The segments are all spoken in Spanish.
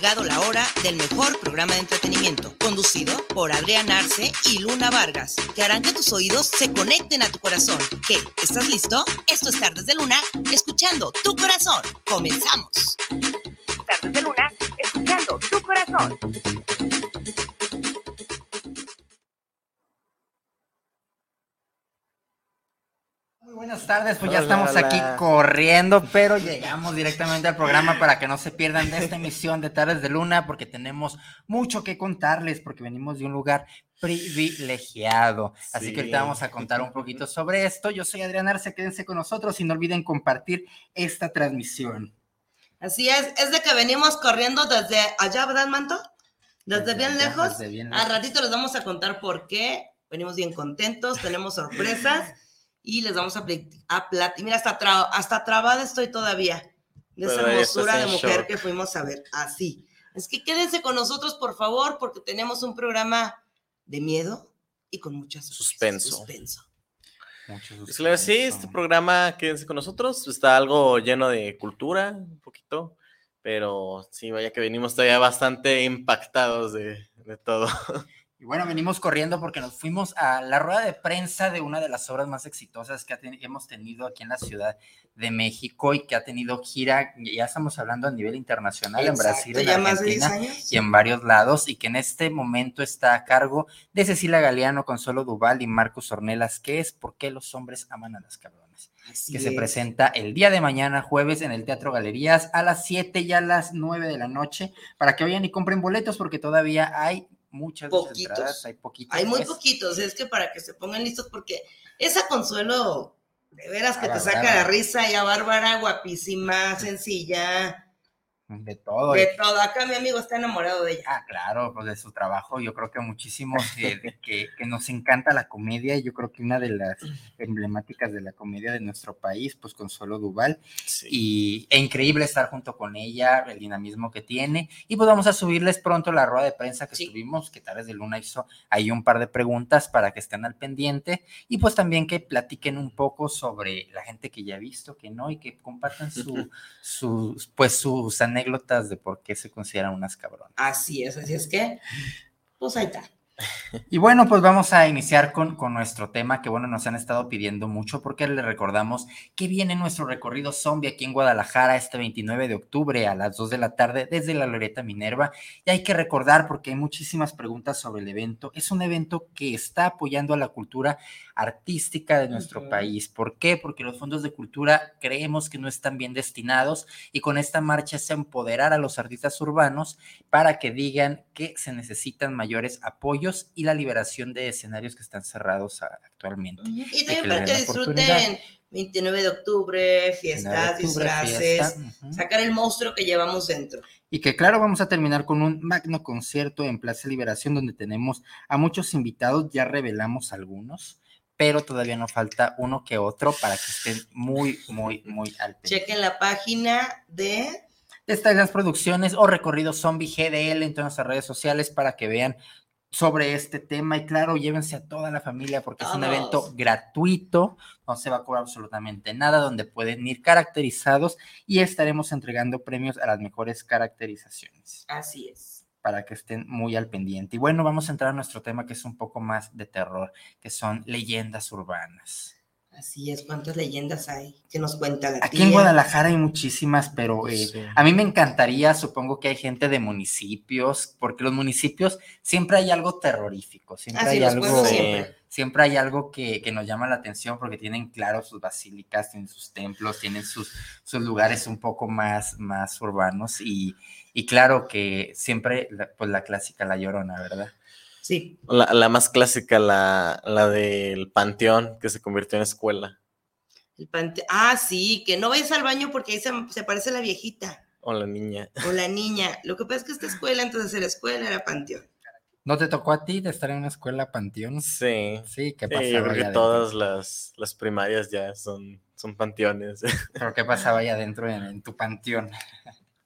llegado la hora del mejor programa de entretenimiento, conducido por Adrián Arce y Luna Vargas, que harán que tus oídos se conecten a tu corazón. ¿Qué? ¿Estás listo? Esto es Tardes de Luna, escuchando tu corazón. Comenzamos. Tardes de Luna, escuchando tu corazón. Muy buenas tardes, pues ya estamos aquí corriendo, pero llegamos directamente al programa para que no se pierdan de esta emisión de Tardes de Luna, porque tenemos mucho que contarles, porque venimos de un lugar privilegiado. Así que ahorita vamos a contar un poquito sobre esto. Yo soy Adrián Arce, quédense con nosotros y no olviden compartir esta transmisión. Así es, es de que venimos corriendo desde allá, ¿verdad, Manto? Desde, Desde bien allá, lejos. desde bien Al lejos. ratito les vamos a contar por qué. Venimos bien contentos, tenemos sorpresas y les vamos a platicar. Mira, hasta, tra- hasta trabada estoy todavía de esa Pero estás hermosura de mujer shock. que fuimos a ver. Así. Es que quédense con nosotros, por favor, porque tenemos un programa de miedo y con muchas Suspenso. suspenso. Pues claro, sí, este programa, quédense con nosotros, está algo lleno de cultura, un poquito, pero sí, vaya que venimos todavía bastante impactados de, de todo. Y bueno, venimos corriendo porque nos fuimos a la rueda de prensa de una de las obras más exitosas que ten- hemos tenido aquí en la Ciudad de México y que ha tenido gira, ya estamos hablando a nivel internacional, en Brasil, en ya más de 10 Argentina y en varios lados, y que en este momento está a cargo de Cecilia Galeano, Consuelo Duval y Marcos Ornelas, que es ¿Por qué los hombres aman a las cabrones? Así que se es. presenta el día de mañana, jueves, en el Teatro Galerías, a las 7 y a las 9 de la noche, para que vayan y compren boletos, porque todavía hay muchas Poquitos. entradas, hay poquitos. Hay muy poquitos, es que para que se pongan listos, porque esa consuelo, de veras que Ah, te saca la risa, ya bárbara, guapísima, sencilla, De todo. de todo. Acá mi amigo está enamorado de ella. Ah, claro, pues de su trabajo, yo creo que muchísimos que, de que, que nos encanta la comedia, y yo creo que una de las emblemáticas de la comedia de nuestro país, pues Consuelo Duval, Sí. y e increíble estar junto con ella, el dinamismo que tiene. Y pues vamos a subirles pronto la rueda de prensa que Sí. tuvimos, que Tales de Luna hizo ahí un par de preguntas para que estén al pendiente y pues también que platiquen un poco sobre la gente que ya ha visto, que no, y que compartan su, sus, pues sus anécdotas de por qué se consideran unas cabronas. Así es, así es que, pues ahí está. Y bueno, pues vamos a iniciar con, con nuestro tema que, bueno, nos han estado pidiendo mucho porque les recordamos que viene nuestro recorrido zombie aquí en Guadalajara este 29 de octubre a las 2 de la tarde desde la Loreta Minerva. Y hay que recordar porque hay muchísimas preguntas sobre el evento. Es un evento que está apoyando a la cultura artística de nuestro país. ¿Por qué? Porque los fondos de cultura creemos que no están bien destinados y con esta marcha es empoderar a los artistas urbanos para que digan que se necesitan mayores apoyos y la liberación de escenarios que están cerrados actualmente. Y también para que disfruten 29 de octubre, fiestas, De octubre, disfraces, fiesta, sacar el monstruo que llevamos dentro. Y que claro, vamos a terminar con un magno concierto en Plaza Liberación donde tenemos a muchos invitados, ya revelamos algunos, pero todavía nos falta uno que otro para que estén muy, muy, muy al. Chequen la página de Estas las producciones o recorrido zombie GDL en todas nuestras redes sociales para que vean sobre este tema y claro, llévense a toda la familia porque es un evento gratuito, no se va a cobrar absolutamente nada, donde pueden ir caracterizados y estaremos entregando premios a las mejores caracterizaciones Así es. para que estén muy al pendiente. Y bueno, vamos a entrar a nuestro tema que es un poco más de terror, que son leyendas urbanas. Así es. ¿Cuántas leyendas hay? que nos cuenta la Aquí tía? en Guadalajara hay muchísimas, pero eh, Sí. a mí me encantaría, supongo que hay gente de municipios, porque los municipios siempre hay algo terrorífico, siempre Así hay algo, siempre. siempre hay algo que, que nos llama la atención porque tienen claro sus basílicas, tienen sus templos, tienen sus, sus lugares un poco más, más urbanos y, y claro que siempre, pues la clásica, la llorona, ¿verdad? Sí. La, la más clásica, la, la del panteón que se convirtió en escuela. El pante- Ah, sí, que no vayas al baño porque ahí se, se parece la viejita O la niña. o la niña. Lo que pasa es que esta escuela, antes de ser escuela, era panteón. ¿No te tocó a ti de estar en una escuela panteón? Sí. Sí, ¿qué Sí, pasaba? yo creo allá que todas las, las primarias ya son, son panteones. ¿Pero qué pasaba allá adentro en, en tu panteón?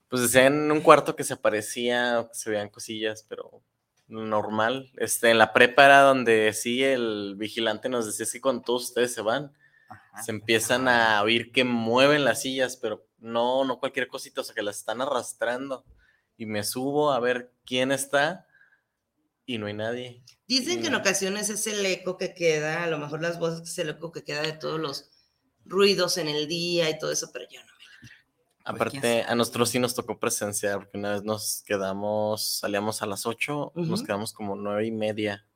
Pues decían en un cuarto que se aparecía, que se veían cosillas, pero normal. Este, en la prepa era donde sí el vigilante nos decía "Es que cuando todos ustedes se van, Ajá. se empiezan a oír que mueven las sillas, pero no, no cualquier cosita, o sea, que las están arrastrando. Y me subo a ver quién está y no hay nadie. Dicen que en ocasiones es el eco que queda, a lo mejor las voces es el eco que queda de todos los ruidos en el día y todo eso, pero yo no Aparte, a nosotros sí nos tocó presenciar, porque una vez nos quedamos, salíamos a las 8, nos Ujú. quedamos como nueve y media.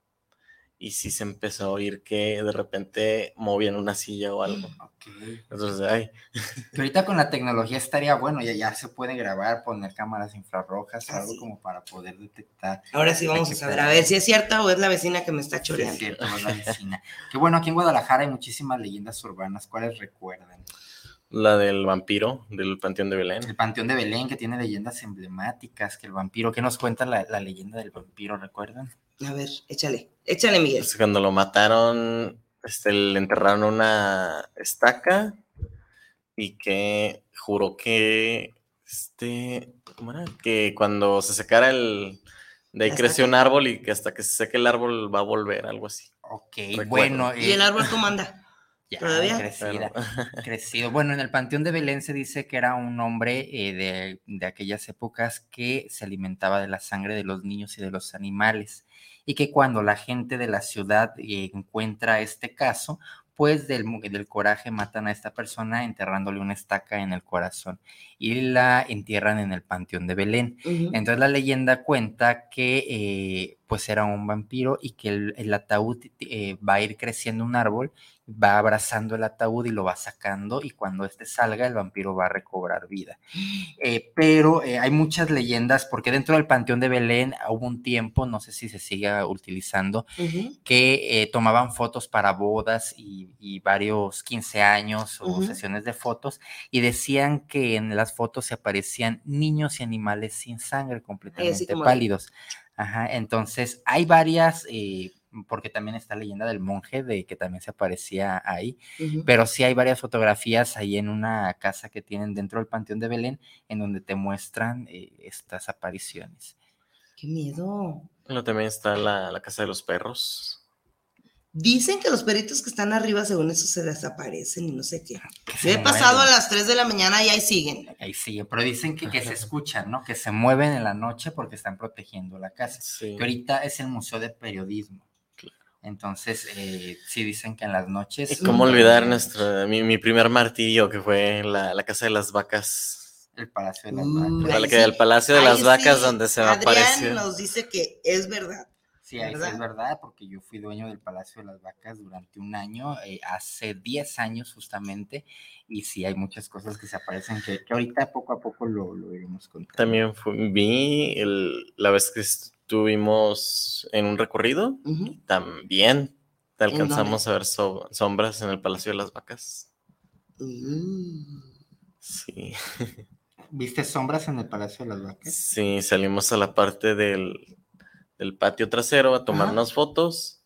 Y sí se empezó a oír que de repente movían una silla o algo. Ok. Entonces, ay, Que ahorita con la tecnología estaría bueno, ya, ya se puede grabar, poner cámaras infrarrojas, algo Así. como para poder detectar. Ahora sí vamos a saber, a ver si es cierta o es la vecina que me está Sí, es choreando. cierto, es la vecina. Que bueno, aquí en Guadalajara hay muchísimas leyendas urbanas. ¿Cuáles recuerdan? La del vampiro del Panteón de Belén. El Panteón de Belén, que tiene leyendas emblemáticas, que el vampiro, ¿qué nos cuenta la, la leyenda del vampiro, recuerdan? A ver, échale, échale, Miguel. Pues cuando lo mataron, este, le enterraron una estaca y que juró que, este, ¿cómo era? Que cuando se secara el, de ahí creció un árbol y que hasta que se seque el árbol va a volver, algo así. Ok, Recuerdo. bueno. ¿Y el eh, árbol cómo anda? Ya, todavía? crecida, crecido. Bueno, en el Panteón de Belén se dice que era un hombre eh, de, de aquellas épocas que se alimentaba de la sangre de los niños y de los animales. Y que cuando la gente de la ciudad eh, encuentra este caso, pues del, del coraje matan a esta persona enterrándole una estaca en el corazón y la entierran en el Panteón de Belén. Entonces la leyenda cuenta que eh, pues era un vampiro y que el, el ataúd eh, va a ir creciendo un árbol, va abrazando el ataúd y lo va sacando y cuando este salga el vampiro va a recobrar vida. Eh, pero eh, hay muchas leyendas porque dentro del Panteón de Belén hubo un tiempo, no sé si se siga utilizando, que tomaban fotos para bodas y, y varios 15 años o sesiones de fotos y decían que en las fotos se aparecían niños y animales sin sangre, completamente de- pálidos. Ajá, entonces hay varias, eh, porque también está la leyenda del monje de que también se aparecía ahí, pero sí hay varias fotografías ahí en una casa que tienen dentro del Panteón de Belén en donde te muestran eh, estas apariciones. Qué miedo. Luego también está la, la casa de los perros. Dicen que los peritos que están arriba, según eso, se desaparecen y no sé qué. Yo se he pasado a las 3 de la mañana y ahí siguen. Ahí sigue, pero dicen que, que se escuchan, ¿no? Que se mueven en la noche porque están protegiendo la casa. Sí. Que ahorita es el Museo de Periodismo. Claro. Entonces, eh, sí dicen que en las noches... ¿Y cómo olvidar nuestro, mi, mi primer martillo, que fue la, la casa de las vacas? El Palacio de las Uh, Vacas. Sí- del Palacio de ahí las Vacas, sí, donde se me Adrián apareció. nos dice que es verdad. Sí, ¿verdad? es verdad, porque yo fui dueño del Palacio de las Vacas durante un año, eh, hace 10 años justamente, y sí hay muchas cosas que se aparecen que, que ahorita poco a poco lo, lo iremos contando. También vi el- la vez que estuvimos en un recorrido, también te alcanzamos a ver so- sombras en el Palacio de las Vacas. Mm. Sí, ¿Viste sombras en el Palacio de las Vacas? sí, salimos a la parte del, del patio trasero a tomarnos fotos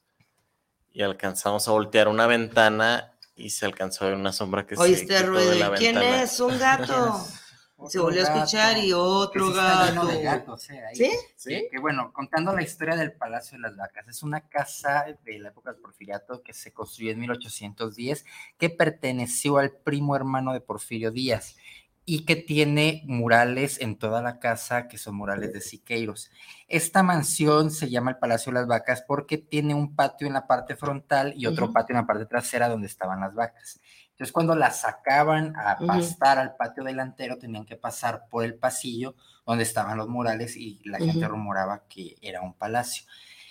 y alcanzamos a voltear una ventana y se alcanzó a ver una sombra que se Oíste quitó de ruido. la ¿y ¿Quién ventana. es? Un gato. Se volvió a escuchar y otro sí gato. de gatos, eh, ahí. ¿Sí? ¿Sí? Que bueno, contando la historia del Palacio de las Vacas, es una casa de la época del Porfiriato que se construyó en 1810, que perteneció al primo hermano de Porfirio Díaz y que tiene murales en toda la casa que son murales de Siqueiros. Esta mansión se llama el Palacio de las Vacas porque tiene un patio en la parte frontal y otro patio en la parte trasera donde estaban las vacas. Entonces, cuando las sacaban a pastar al patio delantero, tenían que pasar por el pasillo donde estaban los murales y la gente rumoraba que era un palacio.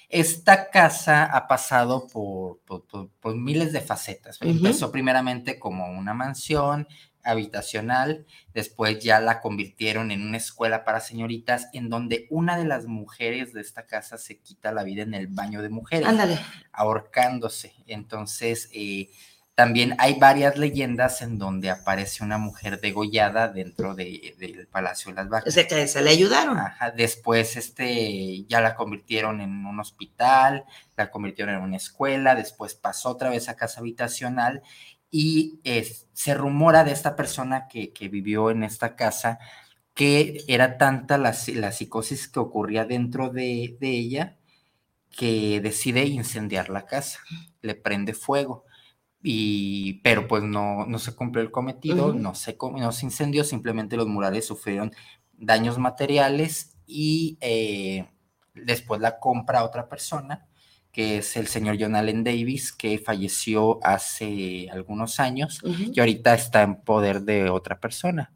Esta casa ha pasado por, por- por- por miles de facetas. Empezó primeramente como una mansión habitacional, después ya la convirtieron en una escuela para señoritas, en donde una de las mujeres de esta casa se quita la vida en el baño de mujeres Ándale. ahorcándose. Entonces, eh, También hay varias leyendas en donde aparece una mujer degollada dentro de, del Palacio de las Vacas. O sea, que se le ayudaron. Ajá, después este, ya la convirtieron en un hospital, la convirtieron en una escuela, después pasó otra vez a casa habitacional y se rumora de esta persona que, que, vivió en esta casa que era tanta la, la psicosis que ocurría dentro de, de, ella que decide incendiar la casa, le prende fuego. Y, pero pues no, no se cumplió el cometido, no, se, no se incendió, simplemente los murales sufrieron daños materiales y eh, después la compra otra persona que es el señor John Allen Davis, que falleció hace algunos años y ahorita está en poder de otra persona.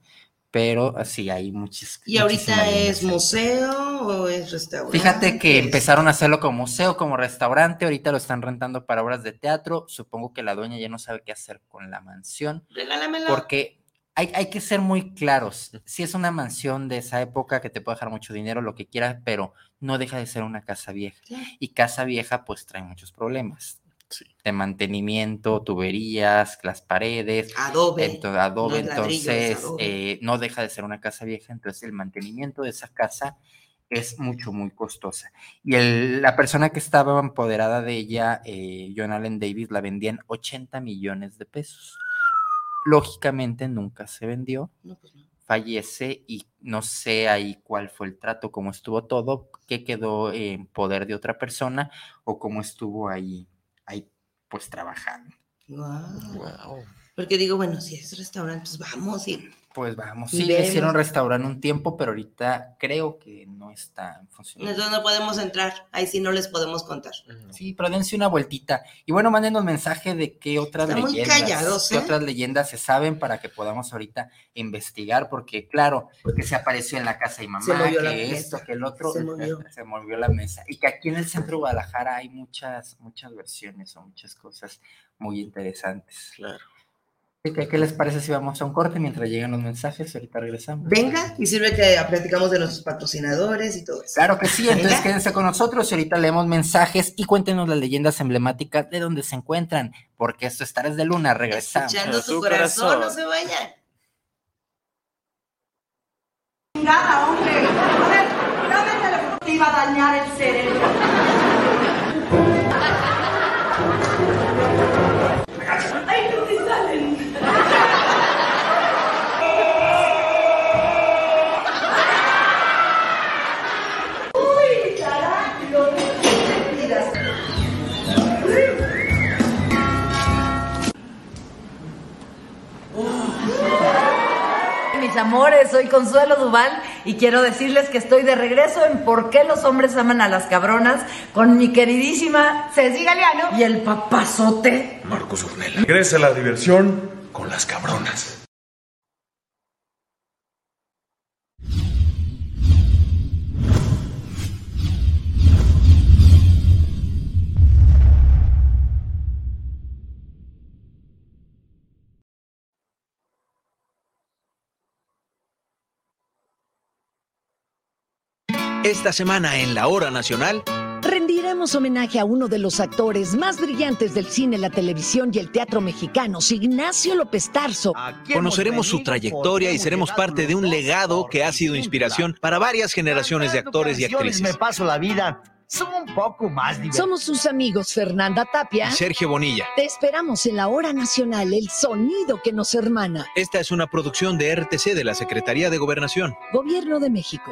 Pero sí, hay muchas. ¿Y ahorita es museo o es restaurante? Fíjate que empezaron a hacerlo como museo, como restaurante. Ahorita lo están rentando para obras de teatro. Supongo que la dueña ya no sabe qué hacer con la mansión. Regálamela. Porque hay, hay, que ser muy claros. Si es una mansión de esa época que te puede dejar mucho dinero, lo que quieras, pero no deja de ser una casa vieja. Y casa vieja, pues trae muchos problemas. Sí. De mantenimiento, tuberías, las paredes, adobe, entonces, adobe, no entonces adobe. Eh, no deja de ser una casa vieja, entonces el mantenimiento de esa casa es mucho, muy costosa. Y el, la persona que estaba empoderada de ella, eh, John Allen Davis, la vendía en 80 millones de pesos lógicamente nunca se vendió. No, pues no. Fallece y no sé ahí cuál fue el trato, cómo estuvo todo, qué quedó en poder de otra persona o cómo estuvo ahí, ahí pues trabajando. Wow. wow. Porque digo, bueno, si es restaurante, pues vamos y pues vamos, sí, le hicieron restaurante un tiempo, pero ahorita creo que no está en funcionamiento. Entonces no podemos entrar, ahí sí no les podemos contar. Sí, pero dense una vueltita. Y bueno, mándenos mensaje de qué otras Están leyendas, muy callados, qué ¿eh? otras leyendas se saben para que podamos ahorita investigar, porque claro, que se apareció en la casa de mamá, que esto, mesa. que el otro, Se movió. se movió la mesa. Y que aquí en el centro de Guadalajara hay muchas, muchas versiones o muchas cosas muy interesantes. Claro. ¿Qué, ¿Qué les parece si vamos a un corte mientras llegan los mensajes? Ahorita regresamos. Venga, y sirve que platicamos de nuestros patrocinadores y todo eso. Claro que sí, entonces Venga. quédense con nosotros y ahorita leemos mensajes y cuéntenos las leyendas emblemáticas de dónde se encuentran, porque esto es Tares de Luna, regresamos. Escuchando tu su corazón, corazón. no se vayan. Nada, hombre. A ver, dame el teléfono. Te iba a dañar el cerebro. Amores, soy Consuelo Duval y quiero decirles que estoy de regreso en ¿Por qué los hombres aman a las cabronas? con mi queridísima Ceci Galeano y el papazote. Marcos Urnela. Regresa la diversión con las cabronas. Esta semana en la Hora Nacional, Rendiremos homenaje a uno de los actores más brillantes del cine, la televisión y el teatro mexicanos, Ignacio López Tarso. conoceremos su trayectoria y seremos parte de un legado que ha sido inspiración para varias generaciones de actores y actrices. Me paso la vida. Son un poco más divertidos. Somos sus amigos Fernanda Tapia. Y Sergio Bonilla. Te esperamos en la hora nacional, el sonido que nos hermana. Esta es una producción de RTC de la Secretaría de Gobernación. Gobierno de México.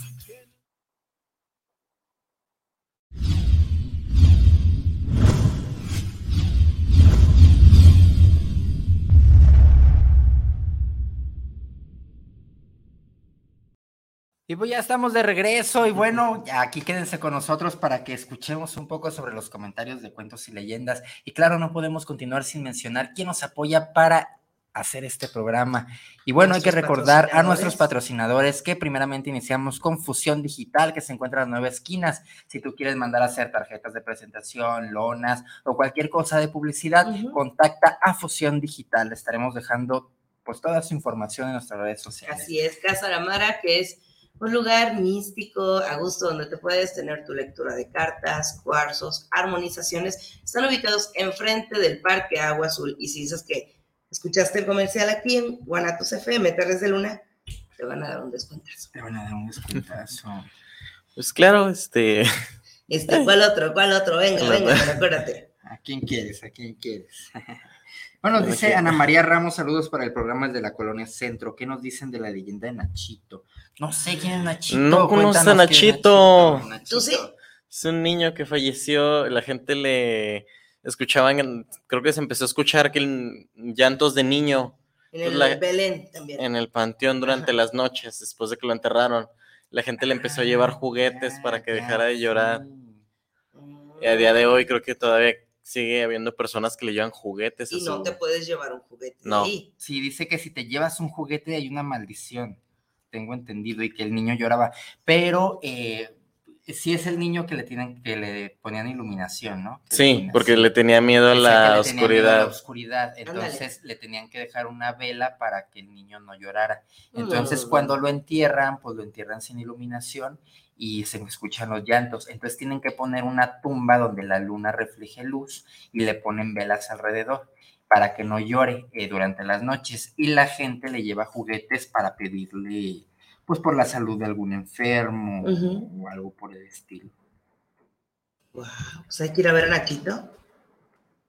Y pues ya estamos de regreso y bueno, aquí quédense con nosotros para que escuchemos un poco sobre los comentarios de cuentos y leyendas. Y claro, no podemos continuar sin mencionar quién nos apoya para hacer este programa. Y bueno, hay que recordar a nuestros patrocinadores que primeramente iniciamos con Fusión Digital, que se encuentra a nueve esquinas. Si tú quieres mandar a hacer tarjetas de presentación, lonas o cualquier cosa de publicidad, contacta a Fusión Digital. Estaremos dejando pues toda su información en nuestras redes sociales. Así es, Casa Aramara, que es un lugar místico, a gusto, donde te puedes tener tu lectura de cartas, cuarzos, armonizaciones. Están ubicados enfrente del Parque Agua Azul. Y si dices que escuchaste el comercial aquí en Guanatos FM, Terres de Luna, te van a dar un descuentazo. Te van a dar un descuentazo. Pues claro, este. Este, ¿cuál otro? ¿Cuál otro? Venga, venga, acuérdate. ¿A quién quieres? ¿A quién quieres? Bueno, dice Ana María Ramos, saludos para el programa de la Colonia Centro. ¿Qué nos dicen de la leyenda de Nachito? No sé quién es Nachito. No conoce a Nachito. ¿Tú sí? Es un niño que falleció, la gente le escuchaban, creo que se empezó a escuchar que el, llantos de niño. En el La- Belén también. en el panteón durante las noches, después de que lo enterraron. La gente le empezó a llevar juguetes para que dejara de llorar. Y a día de hoy creo que todavía sigue habiendo personas que le llevan juguetes. a Y no su- te puedes llevar un juguete No. ahí. Sí, dice que si te llevas un juguete hay una maldición, tengo entendido, y que el niño lloraba. Pero eh, sí es el niño que le tienen, que le ponían iluminación, ¿no? Que Sí, porque así. le tenía miedo a la le tenía miedo a oscuridad. la oscuridad, entonces le tenían que dejar una vela para que el niño no llorara. Entonces, Mm. cuando lo entierran, pues lo entierran sin iluminación y se escuchan los llantos. Entonces, tienen que poner una tumba donde la luna refleje luz y le ponen velas alrededor para que no llore eh, durante las noches. Y la gente le lleva juguetes para pedirle, pues, por la salud de algún enfermo o algo por el estilo. Pues hay que ir a ver a Nachito.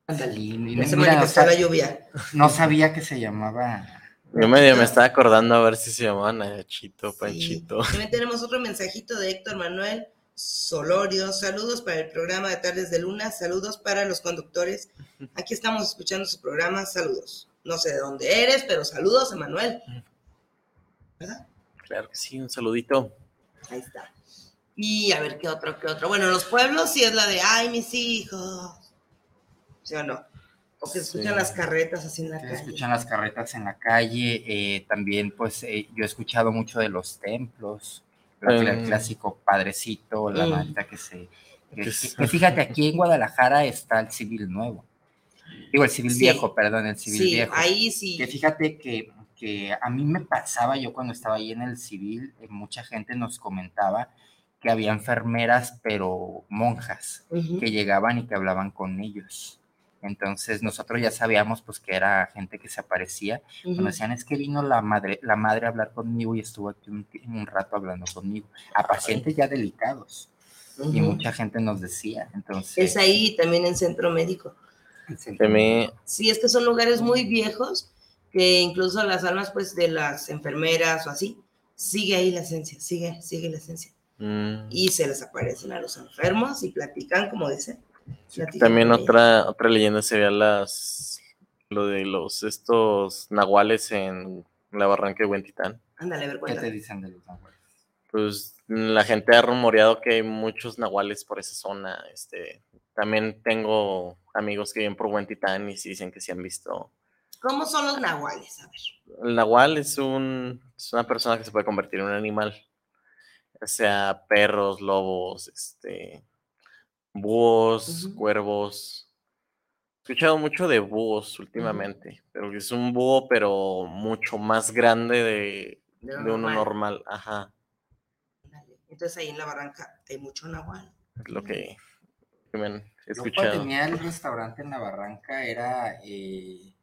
Ándale. Mira, o sea, la lluvia. No sabía que se llamaba. Yo medio me estaba acordando a ver si se llamaba Nachito, Panchito. También tenemos otro mensajito de Héctor Manuel Solorio. Saludos para el programa de Tardes de Luna. Saludos para los conductores. Aquí estamos escuchando su programa. Saludos. No sé de dónde eres, pero saludos, Emanuel. ¿Verdad? Claro que sí, un saludito. Ahí está. Y a ver qué otro, qué otro. Bueno, en los pueblos sí es la de ay, mis hijos. ¿Sí o no? O que escuchan Sí. las carretas así en la que calle. escuchan las carretas en la calle. eh, también, pues, eh, yo he escuchado mucho de los templos. El Mm. clásico padrecito, la Mm. madrita que se. Que, Que que- se- que fíjate, aquí en Guadalajara está el civil nuevo. Digo, el civil Sí. viejo, perdón, el civil Sí, viejo. ahí sí. Que fíjate que, que a mí me pasaba, yo cuando estaba ahí en el civil, eh, mucha gente nos comentaba que había enfermeras, pero monjas, que llegaban y que hablaban con ellos. Entonces nosotros ya sabíamos pues que era gente que se aparecía. Cuando Ujú. decían es que vino la madre, la madre a hablar conmigo y estuvo aquí un, un rato hablando conmigo. A pacientes ya delicados. Y mucha gente nos decía. Entonces, Es ahí también en centro médico. Sí, es que son lugares muy viejos que incluso las almas pues de las enfermeras o así, sigue ahí la esencia, sigue, sigue la esencia. mm, Y se les aparecen a los enfermos y platican, como dicen. También otra, otra leyenda sería las lo de los estos nahuales en la barranca de Huentitán. Ándale, a ver, ¿qué te dicen de los abuelos? Pues la gente ha rumoreado que hay muchos nahuales por esa zona, este, también tengo amigos que viven por Huentitán y sí dicen que sí han visto. ¿Cómo son los nahuales? A ver. El nahual es, un, es una persona que se puede convertir en un animal, sea perros, lobos, este, búhos, cuervos. He escuchado mucho de búhos últimamente, pero es un búho, pero mucho más grande de, De de, uno normal. Ajá, Entonces ahí en la barranca hay mucho nahual. es lo que, que me han Yo cuando escuchado. tenía el restaurante en la barranca era, eh,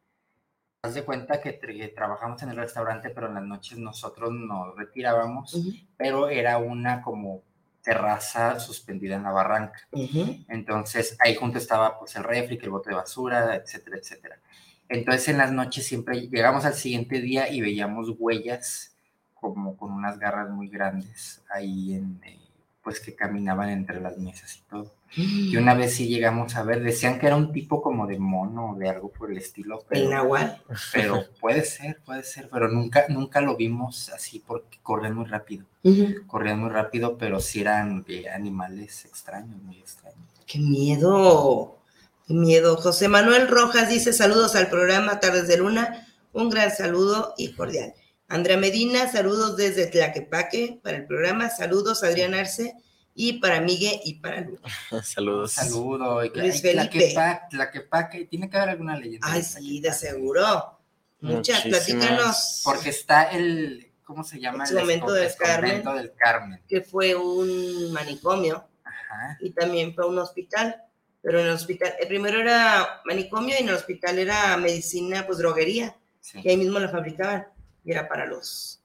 haz de cuenta que, tra- que trabajamos en el restaurante, pero en las noches nosotros nos retirábamos, pero era una como terraza suspendida en la barranca. Entonces ahí junto estaba pues el refri, el bote de basura, etcétera, etcétera. Entonces en las noches siempre llegamos al siguiente día y veíamos huellas como con unas garras muy grandes ahí en, eh, pues que caminaban entre las mesas y todo. Y una vez sí llegamos a ver, decían que era un tipo como de mono o de algo por el estilo. Pero, ¿El nahual? Pero puede ser, puede ser, pero nunca, nunca lo vimos así porque corrían muy rápido. Corrían muy rápido, pero sí eran eh, animales extraños, muy extraños. ¡Qué miedo! ¡Qué miedo! José Manuel Rojas dice saludos al programa Tardes de Luna. Un gran saludo y cordial. Andrea Medina, saludos desde Tlaquepaque para el programa. Saludos Adrián Arce y para Migue y para Luna. Saludos. Saludo. y que- Luis Felipe. Tlaquepaque, Tlaquepaque, tiene que haber alguna leyenda. Ay, sí, de seguro. Muchas, Muchísimas. platícanos. Porque está el, ¿cómo se llama? El convento del Carmen. del Carmen. que fue un manicomio y también fue un hospital. Pero en el hospital, el primero era manicomio y en el hospital era medicina, pues droguería, Sí. que ahí mismo la fabricaban y era para los,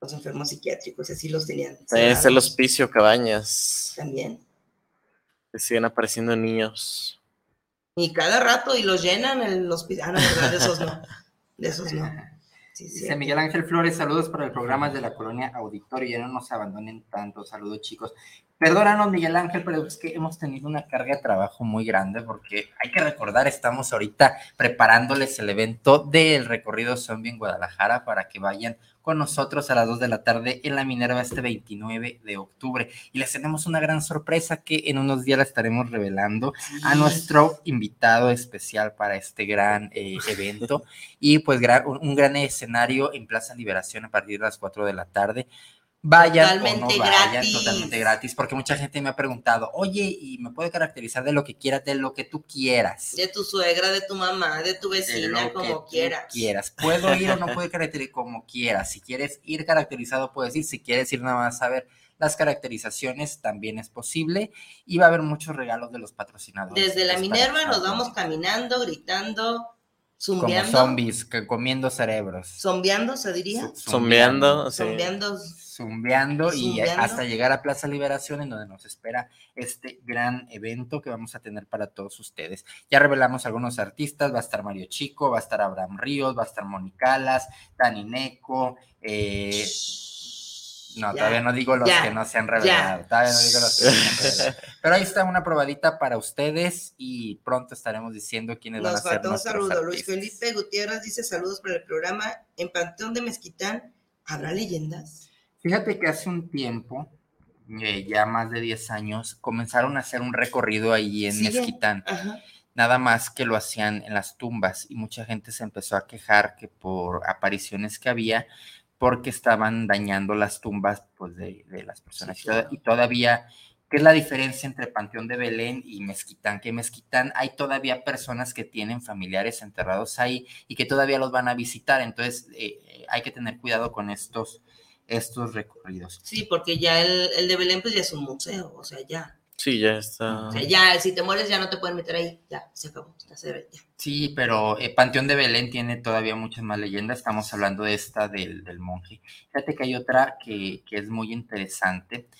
los enfermos psiquiátricos, y así los tenían. También está el hospicio Cabañas. También. Que siguen apareciendo niños. Y cada rato y los llenan en el hospital. Ah, no, de esos no. De esos no. Sí, sí. Dice Miguel Ángel Flores, saludos para el programa de la colonia Auditorio, ya no nos abandonen tanto, saludos chicos. Perdónanos Miguel Ángel, pero es que hemos tenido una carga de trabajo muy grande porque hay que recordar, estamos ahorita preparándoles el evento del recorrido zombie en Guadalajara para que vayan con nosotros a las 2 de la tarde en la Minerva este 29 de octubre. Y les tenemos una gran sorpresa que en unos días la estaremos revelando a nuestro invitado especial para este gran eh, evento. Y pues gra- un, un gran escenario en Plaza Liberación a partir de las 4 de la tarde. Vayan Totalmente o no vayan, gratis. totalmente gratis, porque mucha gente me ha preguntado, oye, y me puede caracterizar de lo que quieras, de lo que tú quieras. De tu suegra, de tu mamá, de tu de vecina, que como tú quieras. quieras. Puedo ir o no puedo ir caracterizar como quieras. Si quieres ir caracterizado, puedes ir. Si quieres ir nada más a ver las caracterizaciones, también es posible. Y va a haber muchos regalos de los patrocinadores. Desde la Minerva nos vamos caminando, gritando, como zumbeando. zombies, que comiendo cerebros. Zombeando, se diría. Zombeando, sí. Zombeando. Zumbeando y hasta llegar a Plaza Liberación, en donde nos espera este gran evento que vamos a tener para todos ustedes. Ya revelamos algunos artistas, va a estar Mario Chico, va a estar Abraham Ríos, va a estar Monicalas, Dani Neco, eh, no, Ya, todavía no digo los ya, que no se han ya. revelado, todavía no digo los que no se han revelado. Pero ahí está una probadita para ustedes y pronto estaremos diciendo quiénes van a Nos ser un saludo. Luis. Felipe Gutiérrez dice saludos para el programa. En Panteón de Mezquitán, ¿habrá leyendas? Fíjate que hace un tiempo, eh, ya más de 10 años, comenzaron a hacer un recorrido ahí en Sigue. Mezquitán. Ajá. Nada más que lo hacían en las tumbas y mucha gente se empezó a quejar que por apariciones que había, porque estaban dañando las tumbas pues, de, de las personas. Sí, Y toda- claro. Y todavía, ¿qué es la diferencia entre Panteón de Belén y Mezquitán? Que Mezquitán hay todavía personas que tienen familiares enterrados ahí y que todavía los van a visitar. Entonces, eh, hay que tener cuidado con estos, estos recorridos. Sí, porque ya el, el de Belén pues ya es un museo, o sea, ya. Sí, ya está. O sea, ya, si te mueres ya no te pueden meter ahí, ya, se acabó, está cero, ya. Sí, pero eh, Panteón de Belén tiene todavía muchas más leyendas. Estamos hablando de esta del, del monje. Fíjate que hay otra que, que es muy interesante,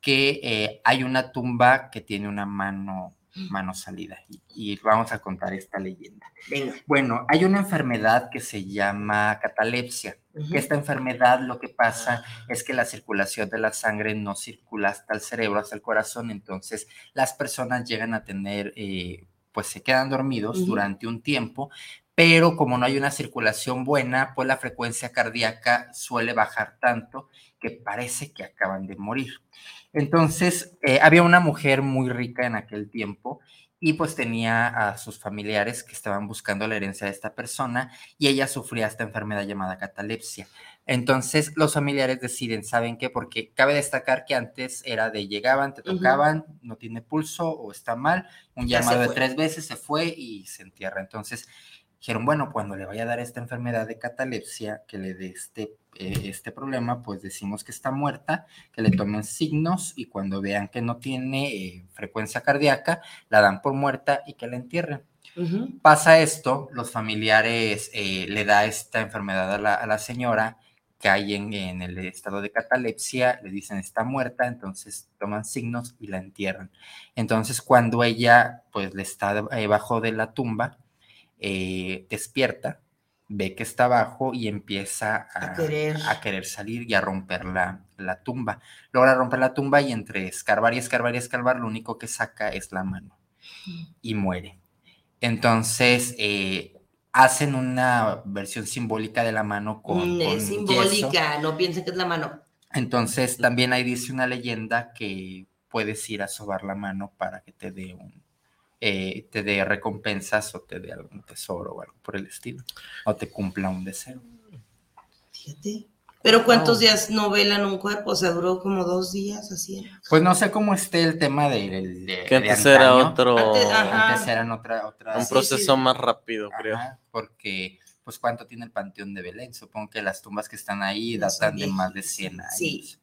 que eh, hay una tumba que tiene una mano, mano salida. Y, y vamos a contar esta leyenda. Venga. Bueno, hay una enfermedad que se llama catalepsia. Esta enfermedad lo que pasa es que la circulación de la sangre no circula hasta el cerebro, hasta el corazón. Entonces, las personas llegan a tener, eh, pues se quedan dormidos durante un tiempo, pero como no hay una circulación buena, pues la frecuencia cardíaca suele bajar tanto que parece que acaban de morir. Entonces, eh, había una mujer muy rica en aquel tiempo y pues tenía a sus familiares que estaban buscando la herencia de esta persona y ella sufría esta enfermedad llamada catalepsia. Entonces los familiares deciden, ¿saben qué? Porque cabe destacar que antes era de llegaban, te tocaban, no tiene pulso o está mal, un Ya llamado de tres veces se fue y se entierra. Entonces dijeron, bueno, cuando le vaya a dar esta enfermedad de catalepsia, que le dé este, eh, este problema, pues decimos que está muerta, que le tomen signos y cuando vean que no tiene eh, frecuencia cardíaca, la dan por muerta y que la entierren. Pasa esto, los familiares eh, le da esta enfermedad a la, a la señora, cae en, en el estado de catalepsia, le dicen está muerta, entonces toman signos y la entierran. Entonces cuando ella pues le está debajo de la tumba, eh, despierta, ve que está abajo y empieza a, A querer. a querer salir y a romper la, la tumba. Logra romper la tumba y entre escarbar y escarbar y escarbar, lo único que saca es la mano y muere. Entonces, eh, hacen una versión simbólica de la mano con, Mm, con es yeso. simbólica, no piensen que es la mano. Entonces, también ahí dice una leyenda que puedes ir a sobar la mano para que te dé un eh, te dé recompensas o te dé algún tesoro o algo por el estilo, o te cumpla un deseo. Fíjate. Pero ¿cuántos Wow. días no velan un cuerpo? O sea, duró como dos días así. Pues no sé cómo esté el tema del de, Que de antes era otro- Antes, eran otra, otra Un proceso más rápido, creo. Ajá, porque, pues, ¿cuánto tiene el Panteón de Belén? Supongo que las tumbas que están ahí son datan de más de 100 años. Sí.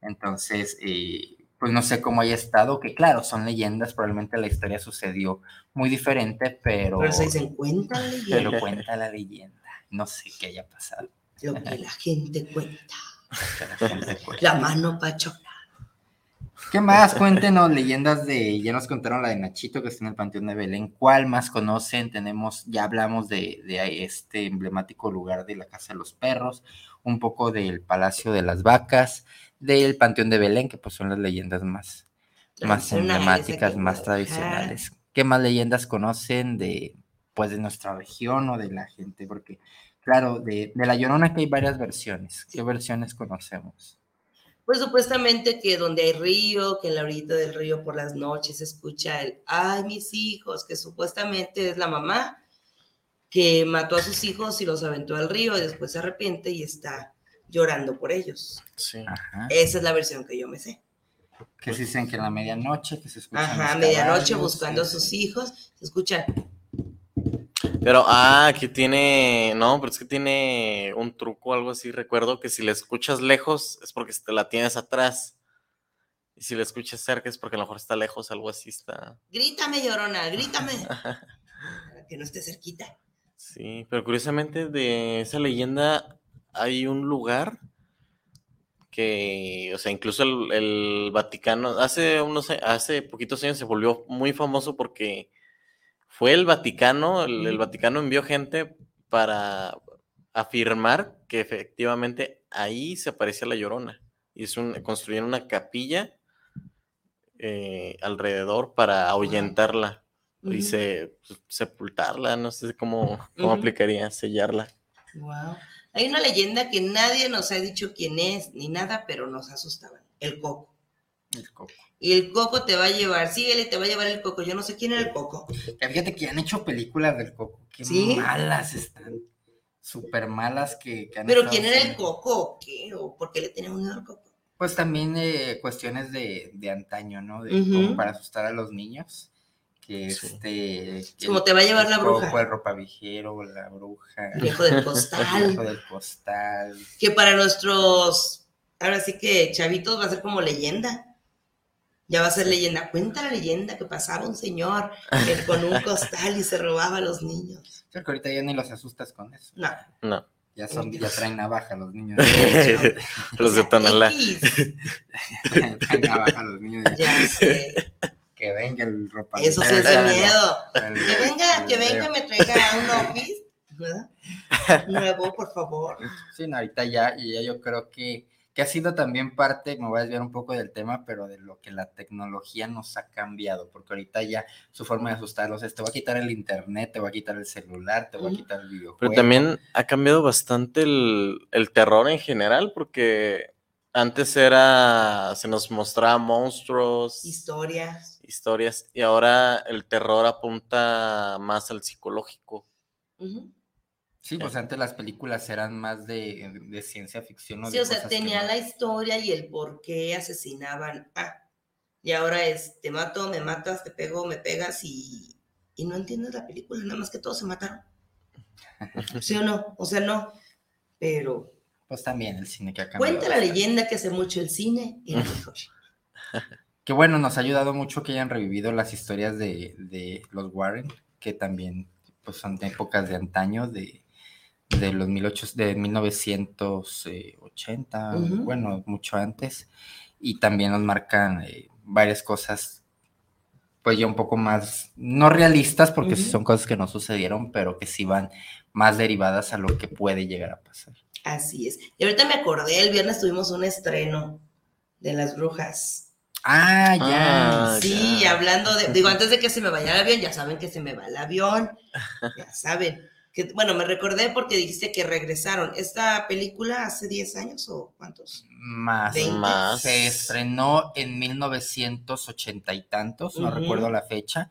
Entonces, eh, pues no sé cómo haya estado, que claro, son leyendas, probablemente la historia sucedió muy diferente, pero... Pero se dicen, cuenta la leyenda. Pero cuenta la leyenda. No sé qué haya pasado. Lo que la gente cuenta. que la gente cuenta. La mano pachona. ¿Qué más? Cuéntenos leyendas de, ya nos contaron la de Nachito que está en el Panteón de Belén. ¿Cuál más conocen? Tenemos, ya hablamos de, de este emblemático lugar de la Casa de los Perros, un poco del Palacio de las Vacas, del Panteón de Belén, que pues son las leyendas más, más emblemáticas, más ajá. tradicionales. ¿Qué más leyendas conocen de, pues, de nuestra región o de la gente? Porque, claro, de, de La Llorona que hay varias versiones. ¿Qué versiones conocemos? Pues supuestamente que donde hay río, que en la orilla del río por las noches se escucha el, ay, mis hijos, que supuestamente es la mamá que mató a sus hijos y los aventó al río y después se arrepiente y está llorando por ellos. Sí. Ajá. Esa es la versión que yo me sé. que se dicen que en la medianoche, que se escuchan Ajá, medianoche buscando a sus hijos, se escucha, Pero, ah, que tiene, no, pero es que tiene un truco o algo así. Recuerdo que si la escuchas lejos es porque te la tienes atrás. Y si la escuchas cerca es porque a lo mejor está lejos, algo así está. grítame llorona, grítame, para que no esté cerquita. Sí, pero curiosamente de esa leyenda hay un lugar que, o sea, incluso el, el Vaticano, hace unos, hace poquitos años se volvió muy famoso porque fue el Vaticano, el, el Vaticano envió gente para afirmar que efectivamente ahí se aparecía la Llorona. Y es un, construyeron una capilla eh, alrededor para ahuyentarla y se, sepultarla, no sé cómo, cómo aplicaría, sellarla. Wow. Hay una leyenda que nadie nos ha dicho quién es ni nada, pero nos asustaban. El coco. El coco. Y el coco te va a llevar, síguele, te va a llevar el coco. Yo no sé quién era el coco. Que fíjate que han hecho películas del coco, qué ¿Sí? malas están, súper malas que, que han Pero quién era el coco o qué, o por qué le teníamos miedo al coco. Pues también eh, cuestiones de, de antaño, ¿no? De como para asustar a los niños. Que este. que como te va a llevar la bruja. el ropavejero, la bruja. El viejo del costal. El viejo del costal. Que para nuestros, ahora sí que chavitos va a ser como leyenda. Ya va a ser leyenda. Cuenta la leyenda que pasaba un señor con un costal y se robaba a los niños. Creo que ahorita ya ni los asustas con eso. No. No. Ya son, ya traen navaja los niños. Los de Tonalá. traen navaja los niños. Ya sé. Que venga el ropa. Eso sí es de miedo. el- Que venga, que el- venga, me traiga un office. ¿verdad? Nuevo, por favor. Sí, no, ahorita ya, y ya yo creo que, que ha sido también parte, me voy a desviar un poco del tema, pero de lo que la tecnología nos ha cambiado, porque ahorita ya su forma de asustarlos es, te voy a quitar el internet, te voy a quitar el celular, te voy a quitar el videojuego. Pero también ha cambiado bastante el, el terror en general, porque Antes era, se nos mostraba monstruos, Historias. Historias, y ahora el terror apunta más al psicológico. Sí, pues antes las películas eran más de, de ciencia ficción. ¿no? Sí, de o sea, que tenía no- la historia y el por qué asesinaban a. Y ahora es, te mato, me matas, te pego, me pegas y, y no entiendes la película, nada más que todos se mataron. ¿Sí o no? O sea, no. Pero Pues también el cine que ha cambiado. cuenta la bastante. leyenda que hace mucho el cine y mejor. Que bueno, nos ha ayudado mucho que hayan revivido las historias de, de los Warren, que también pues, son de épocas de antaño, de, de los 18, de 1980, Ujú. bueno, mucho antes, y también nos marcan eh, varias cosas, pues ya un poco más, no realistas, porque son cosas que no sucedieron, pero que sí van más derivadas a lo que puede llegar a pasar. Así es. Y ahorita me acordé, el viernes tuvimos un estreno de las brujas. Ah, ya. Ah, Sí, ya. hablando de, digo, antes de que se me vaya el avión, ya saben que se me va el avión, ya saben. Que, bueno, me recordé porque dijiste que regresaron. ¿Esta película hace 10 años o cuántos? Más. Más. Se estrenó en 1980 y tantos, no recuerdo la fecha.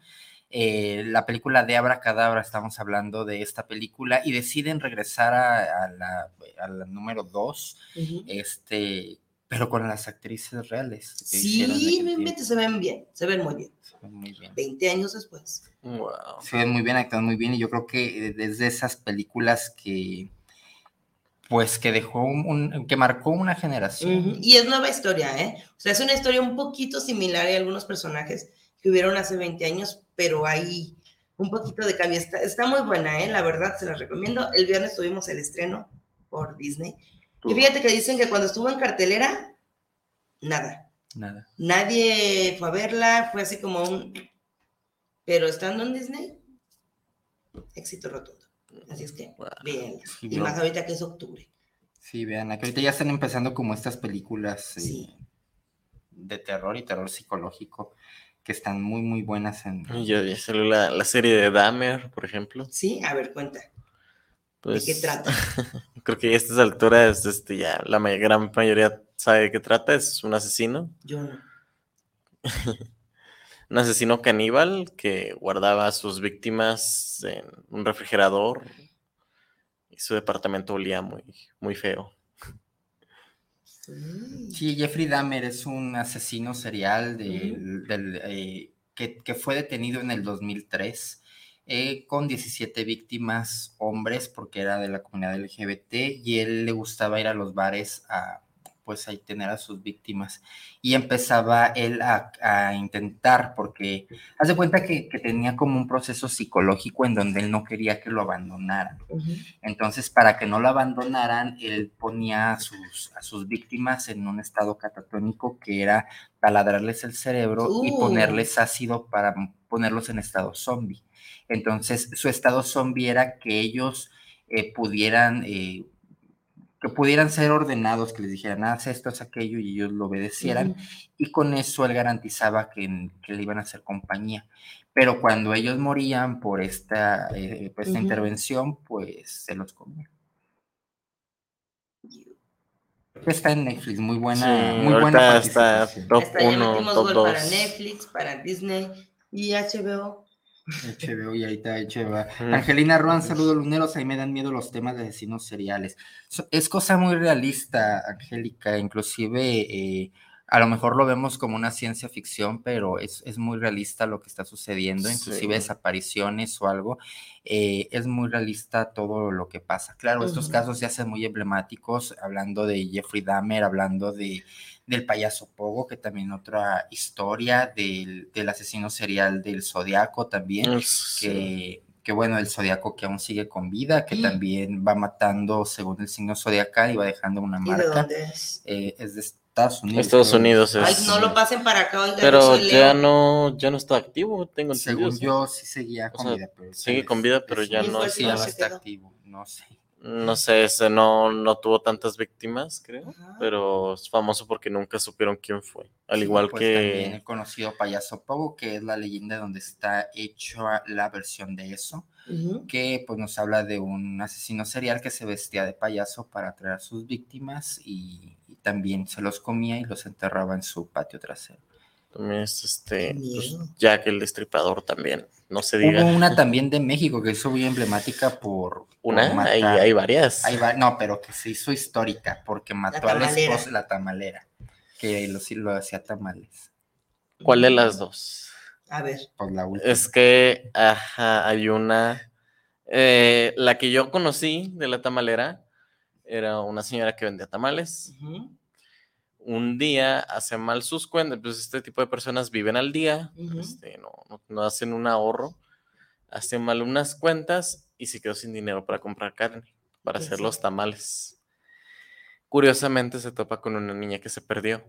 Eh, la película de Abracadabra, estamos hablando de esta película, y deciden regresar a, a la, a la número 2, Ujú. este, pero con las actrices reales. Sí, no inventes, se ven bien, se ven muy bien. Se ven muy bien. 20 años después. Wow. Se ven muy bien, actúan muy bien, y yo creo que eh, desde esas películas que, pues, que dejó un, un- que marcó una generación. Ujú. Y es nueva historia, ¿eh? O sea, es una historia un poquito similar a algunos personajes que hubieron hace 20 años, pero hay un poquito de cambio. Está, está muy buena, ¿eh? La verdad, se la recomiendo. El viernes tuvimos el estreno por Disney. Y fíjate que dicen que cuando estuvo en cartelera, nada. Nada. Nadie fue a verla, fue así como un... Pero estando en Disney, éxito rotundo. Así es que, bien. Sí, Y más ahorita que es octubre. Sí, vean, que ahorita ya están empezando como estas películas eh, Sí. de terror y terror psicológico que están muy, muy buenas en... Ya, ya salió la, la serie de Dahmer, por ejemplo. Sí, a ver, cuenta. Pues, ¿De qué trata? Creo que a estas alturas este, ya la may- gran mayoría sabe de qué trata. Es un asesino. Yo no. Un asesino caníbal que guardaba a sus víctimas en un refrigerador y su departamento olía muy, muy feo. Sí, Jeffrey Dahmer es un asesino serial del, eh, que, que fue detenido en el 2003 eh, con 17 víctimas hombres porque era de la comunidad LGBT y él le gustaba ir a los bares a pues ahí tener a sus víctimas. Y empezaba él a, a intentar porque hace cuenta que, que tenía como un proceso psicológico en donde él no quería que lo abandonaran. Entonces, para que no lo abandonaran, él ponía a sus, a sus víctimas en un estado catatónico que era taladrarles el cerebro y Uh. ponerles ácido para ponerlos en estado zombie. Entonces, su estado zombie era que ellos eh, pudieran, eh, que pudieran ser ordenados, que les dijeran, haz esto, haz aquello, y ellos lo obedecieran Ujú. y con eso él garantizaba que, que le iban a hacer compañía. Pero cuando ellos morían por esta, eh, por esta Ujú. intervención, pues se los comía. Está en Netflix, muy buena, Sí, muy buena está top Hasta ya 1, metimos top gol 2. para Netflix, para Disney y HBO. HBO y ahorita HBO. Ujú. Angelina Ruan, saludos luneros, ahí me dan miedo los temas de asesinos seriales. Es cosa muy realista, Angélica, inclusive eh, a lo mejor lo vemos como una ciencia ficción, pero es, es muy realista lo que está sucediendo, inclusive Sí. desapariciones o algo, eh, es muy realista todo lo que pasa. Claro, estos casos se hacen muy emblemáticos, hablando de Jeffrey Dahmer, hablando de, del payaso Pogo, que también otra historia del, del asesino serial del Zodiaco también, Sí. que, que bueno, el Zodiaco que aún sigue con vida, que Mm. también va matando según el signo zodiacal y va dejando una ¿Y de marca. dónde es? Eh, es de Estados Unidos. Estados creo. Unidos Ay, es. no lo pasen para acá, oiga, Pero ya no, ya no está activo, tengo entendido. Según yo, sí seguía O con sea, vida. Pero sigue tal con vida, pero es- ya ¿Y no sí, ya no está quedó? activo, no sé. No sé, ese no, no tuvo tantas víctimas, creo. Ajá. Pero es famoso porque nunca supieron quién fue. Al Sí, igual pues también que. el conocido payaso Pogo, que es la leyenda donde está hecha la versión de eso, Que pues nos habla de un asesino serial que se vestía de payaso para atraer a sus víctimas y, y también se los comía y los enterraba en su patio trasero. También es este pues, Jack el Destripador también, no se diga. Hubo una también de México que hizo muy emblemática por... Una, por hay, hay varias. Hay va- no, pero que se hizo histórica porque mató a la esposa, la tamalera, que lo, lo hacía tamales. ¿Cuál de las dos? A ver. Por la última. Es que ajá, hay una. eh, la que yo conocí de la tamalera era una señora que vendía tamales. Un día hace mal sus cuentas, pues este tipo de personas viven al día, este, no, no- no hacen un ahorro, hacen mal unas cuentas y se quedó sin dinero para comprar carne, para ¿Qué hacer sí? los tamales. Curiosamente se topa con una niña que se perdió.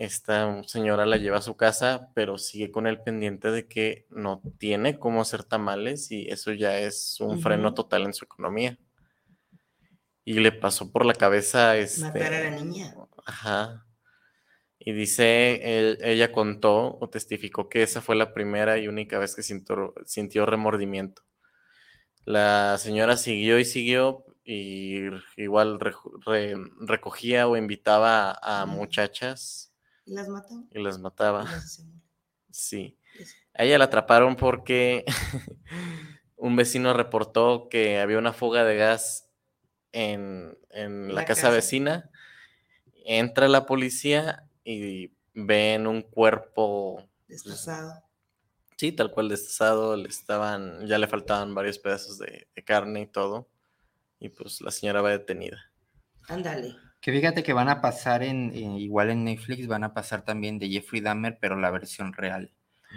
Esta señora la lleva a su casa, pero sigue con el pendiente de que no tiene cómo hacer tamales y eso ya es un freno total en su economía. Y le pasó por la cabeza este, Matar a la niña. Ajá. Y dice, él- ella contó o testificó que esa fue la primera y única vez que sintió, sintió remordimiento. La señora siguió y siguió y igual re- recogía o invitaba a, muchachas ¿Y las mató? y las mataba. Y las morir. Sí. Eso. A ella la atraparon porque un vecino reportó que había una fuga de gas en, en la, La casa, casa. vecina. Entra la policía y ven un cuerpo, Destazado. sí, tal cual destazado. Le estaban, ya le faltaban varios pedazos de, de carne y todo. Y pues la señora va detenida. Ándale. Que fíjate que van a pasar en, en- igual en Netflix, van a pasar también de Jeffrey Dahmer, pero la versión real.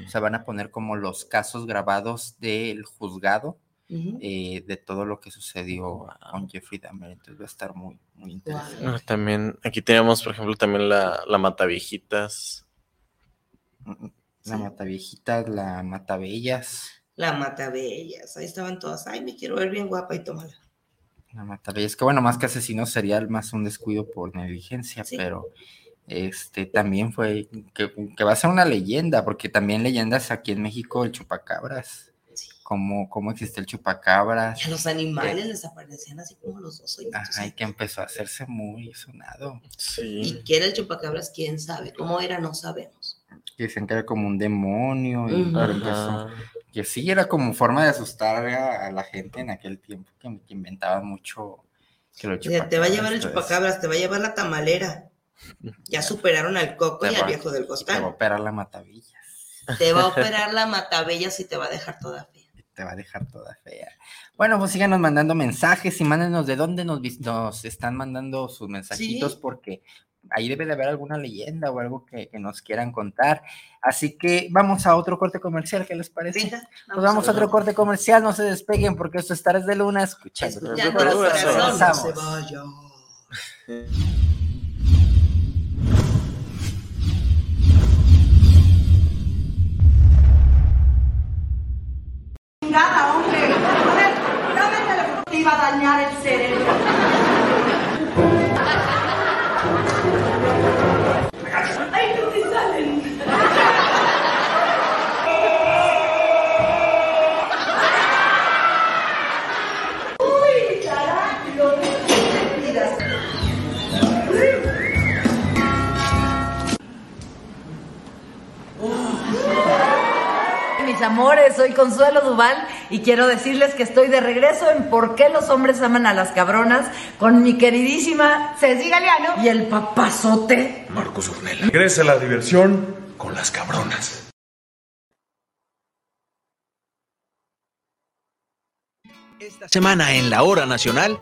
O sea, van a poner como los casos grabados del juzgado eh, de todo lo que sucedió con Jeffrey Dahmer. Entonces va a estar muy, muy interesante. Ah, También, aquí tenemos, por ejemplo, también la, la Mataviejitas. La Mataviejitas, la Matabellas. La Matabellas. Ahí estaban todas. Ay, me quiero ver bien guapa y tómala. La Matabellas, que bueno, más que asesino serial, más un descuido por negligencia, Sí. pero este también fue que, que va a ser una leyenda, porque también leyendas aquí en México, el chupacabras. Cómo, cómo existe el chupacabras. Y a los Eh, animales les aparecían así como los dos hoyitos. Ajá, y que empezó a hacerse muy sonado. ¿Y qué era el chupacabras? ¿Quién sabe? ¿Cómo era? No sabemos. Que dicen que era como un demonio y empezó- que sí era como forma de asustar a, a la gente en aquel tiempo que, que inventaba mucho que lo te va a llevar el chupacabras, te va a llevar la tamalera. Ya superaron al coco y Te al va- viejo del Te va a costal. operar la matavilla, Te va a operar la matabellas y te va a dejar toda fea. te va a dejar toda fea. Bueno, pues síganos mandando mensajes y mándenos de dónde nos, están mandando sus mensajitos Sí. porque ahí debe de haber alguna leyenda o algo que, que nos quieran contar. Así que vamos a otro corte comercial, ¿qué les parece? Venga, Pues vamos a otro corte comercial, no se despeguen porque esto es Tardes de Luna, escuchando. Escuchando al corazón, no se. Nada, hombre. Dame el teléfono. Te iba a dañar el cerebro. Amores, soy Consuelo Duval y quiero decirles que estoy de regreso en ¿Por qué los hombres aman a las cabronas? con mi queridísima Ceci Galeano y el papazote. Marcos Urnel. Regresa la diversión con las cabronas. Semana en la hora nacional.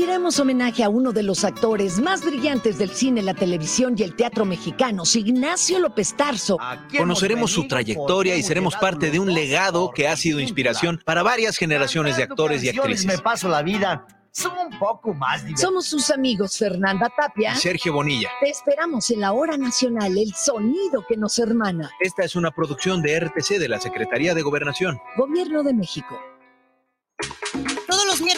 Rendiremos homenaje a uno de los actores más brillantes del cine, la televisión y el teatro mexicanos, Ignacio López Tarso. Conoceremos su trayectoria y seremos parte de un legado que ha sido inspiración para varias generaciones de actores y actrices. Me paso la vida. Son un poco más divertidos. Somos sus amigos Fernanda Tapia. Y Sergio Bonilla. Te esperamos en la hora nacional, el sonido que nos hermana. Esta es una producción de RTC de la Secretaría de Gobernación. Gobierno de México.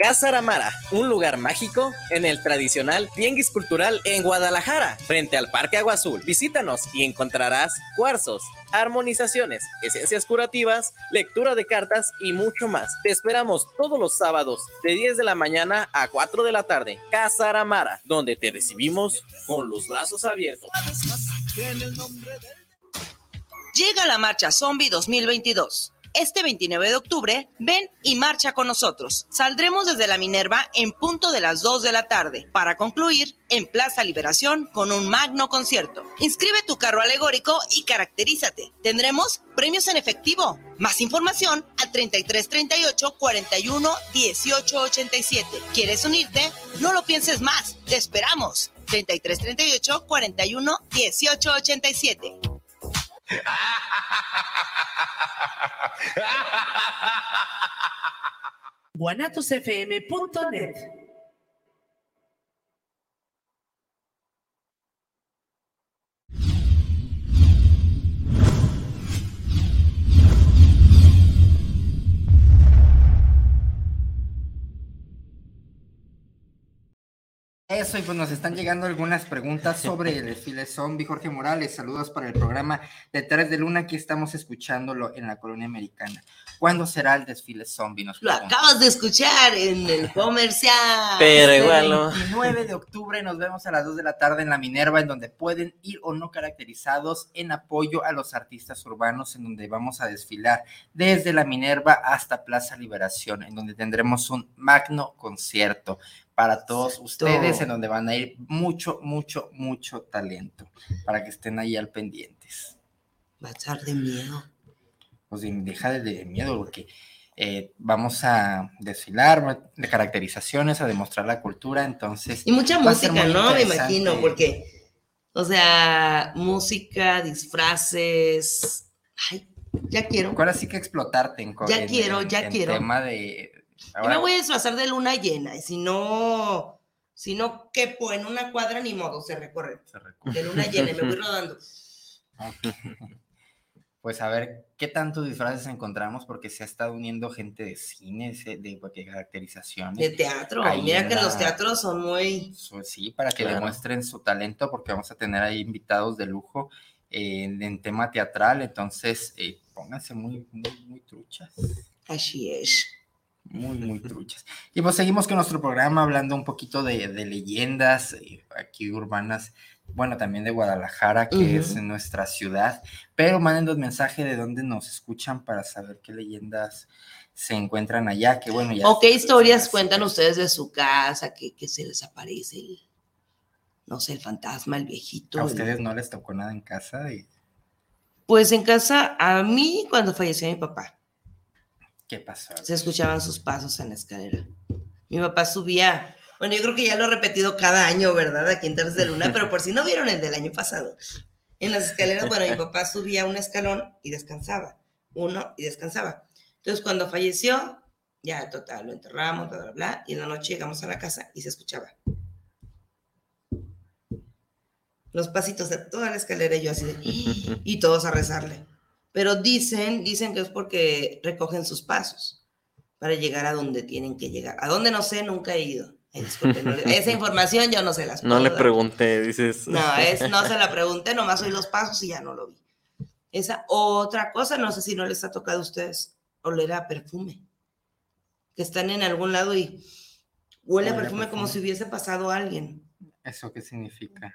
Casa Aramara, un lugar mágico en el tradicional Tianguis Cultural en Guadalajara, frente al Parque Agua Azul. Visítanos y encontrarás cuarzos, armonizaciones, esencias curativas, lectura de cartas y mucho más. Te esperamos todos los sábados de 10 de la mañana a 4 de la tarde. Casa Aramara, donde te recibimos con los brazos abiertos. Llega la marcha Zombie 2022. Este 29 de octubre, ven y marcha con nosotros. Saldremos desde la Minerva en punto de las 2 de la tarde para concluir en Plaza Liberación con un magno concierto. Inscribe tu carro alegórico y caracterízate. Tendremos premios en efectivo. Más información al 3338 41 18 87. ¿Quieres unirte? No lo pienses más. Te esperamos. 3338 41 18 87. guanatosfm.net Eso, y pues nos están llegando algunas preguntas sobre el desfile zombie. Jorge Morales, saludos para el programa Detrás de Luna. Aquí estamos escuchándolo en la colonia americana. ¿Cuándo será el desfile zombie? Nos Lo acabas de escuchar en el comercial. Pero Este igual no. 29 de octubre nos vemos a las 2 de la tarde en la Minerva, en donde pueden ir o no caracterizados en apoyo a los artistas urbanos, en donde vamos a desfilar desde la Minerva hasta Plaza Liberación, en donde tendremos un magno concierto para todos ustedes, en donde van a ir mucho, mucho, mucho talento, para que estén ahí al pendientes. Va a estar de miedo. Pues de- deja de, de miedo, porque eh, vamos a desfilar de caracterizaciones, a demostrar la cultura, entonces... Y mucha música, ¿no? Me imagino, porque, o sea, música, disfraces. Ay, ya quiero. Ahora sí que explotarte en Ya en- quiero, ya en quiero. tema de... Yo ahora- me voy a disfrazar de luna llena, y si no, si no quepo en una cuadra, ni modo, se recorre. De luna llena, y me voy rodando. Pues a ver qué tantos disfraces encontramos, porque se ha estado uniendo gente de cine, se- de, de caracterizaciones. De teatro. Ahí Mira que la- los teatros son muy. Pues sí, para que Claro. demuestren su talento, porque vamos a tener ahí invitados de lujo eh, en, en tema teatral, entonces eh, pónganse muy, muy, muy truchas. Así es. Muy, muy truchas. Y pues seguimos con nuestro programa hablando un poquito de, de leyendas eh, aquí urbanas, bueno, también de Guadalajara, que es nuestra ciudad, pero mándenos mensaje de dónde nos escuchan para saber qué leyendas se encuentran allá, que bueno, ya... ¿O qué historias cuentan ustedes de su casa? Que, que se les aparece el, no sé, el fantasma, el viejito. ¿A el- ustedes no les tocó nada en casa? Y, Pues en casa, a mí, cuando falleció mi papá, ¿Qué pasó? se escuchaban sus pasos en la escalera. Mi papá subía, bueno, yo creo que ya lo he repetido cada año, ¿verdad? Aquí en de Luna, pero por si no vieron el del año pasado. En las escaleras, bueno, mi papá subía un escalón y descansaba, uno y descansaba. Entonces, cuando falleció, ya total, lo enterramos, bla, bla, bla, y en la noche llegamos a la casa y se escuchaba. Los pasitos de toda la escalera y yo así de, y todos a rezarle. Pero dicen, dicen que es porque recogen sus pasos para llegar a donde tienen que llegar. A dónde no sé, nunca he ido. Ay, disculpen, no le- esa información yo no se las No le dar. pregunté, dices. No, es, no se la pregunté, nomás oí los pasos y ya no lo vi. Esa otra cosa, no sé si no les ha tocado a ustedes oler a perfume. Que están en algún lado y huele a perfume como si hubiese pasado alguien. ¿Eso qué significa?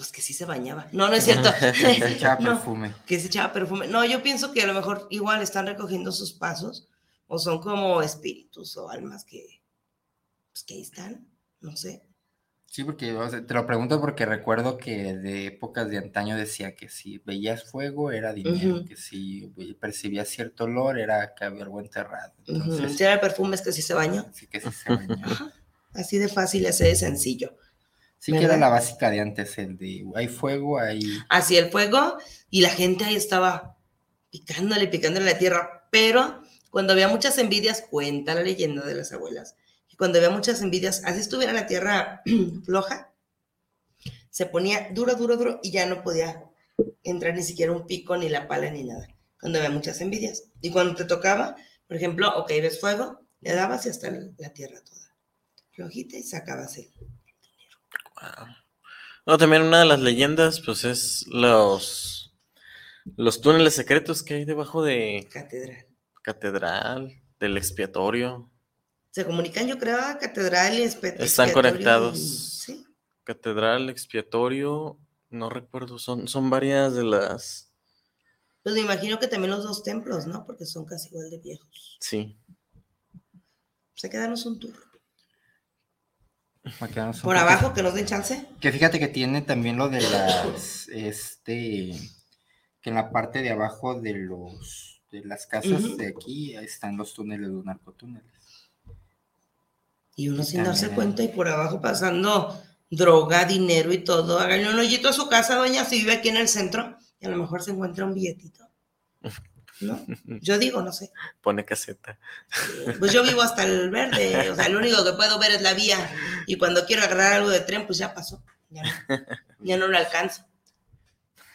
Pues que sí se bañaba. No, no es cierto. Se echaba No, perfume. que se echaba perfume. No, yo pienso que a lo mejor igual están recogiendo sus pasos o son como espíritus o almas que, pues que ahí están. No sé. Sí, porque o sea, te lo pregunto porque recuerdo que de épocas de antaño decía que si veías fuego era dinero, Ujú. que si percibías cierto olor era que había algo enterrado. Entonces, Si era perfume es que sí se bañó. sí que sí se. Ajá. Así de fácil, así de sencillo. Sí que era ¿Verdad? la básica de antes, el de hay fuego, hay... Así el fuego y la gente ahí estaba picándole, picándole la tierra. Pero cuando había muchas envidias, cuenta la leyenda de las abuelas, que cuando había muchas envidias, así estuviera la tierra floja, se ponía duro, duro, duro y ya no podía entrar ni siquiera un pico, ni la pala, ni nada. Cuando había muchas envidias. Y cuando te tocaba, por ejemplo, ok, ves fuego, Le dabas y hasta la tierra toda. Flojita y sacabas el. No, también una de las leyendas, pues es los, los túneles secretos que hay debajo de Catedral. catedral, del expiatorio. Se comunican, yo creo, a catedral y espe- Están expiatorio conectados. Sí. Catedral, expiatorio, no recuerdo, son, son varias de las... Pues me imagino que también los dos templos, ¿no? Porque son casi igual de viejos. Sí. Pues hay que darnos un tour. Por abajo, que nos den chance. Que fíjate que tiene también lo de las, este, que en la parte de abajo de los, de las casas de aquí están los túneles, los narcotúneles. Y uno Y sin darse cuenta y por abajo pasando droga, dinero y todo. Háganle un hoyito a su casa, doña, si vive aquí en el centro. Y a lo mejor se encuentra un billetito. ¿No? Yo digo, no sé. Pone caseta. Pues yo vivo hasta el verde. O sea, lo único que puedo ver es la vía. Y cuando quiero agarrar algo de tren, pues ya pasó. Ya no, ya no lo alcanzo.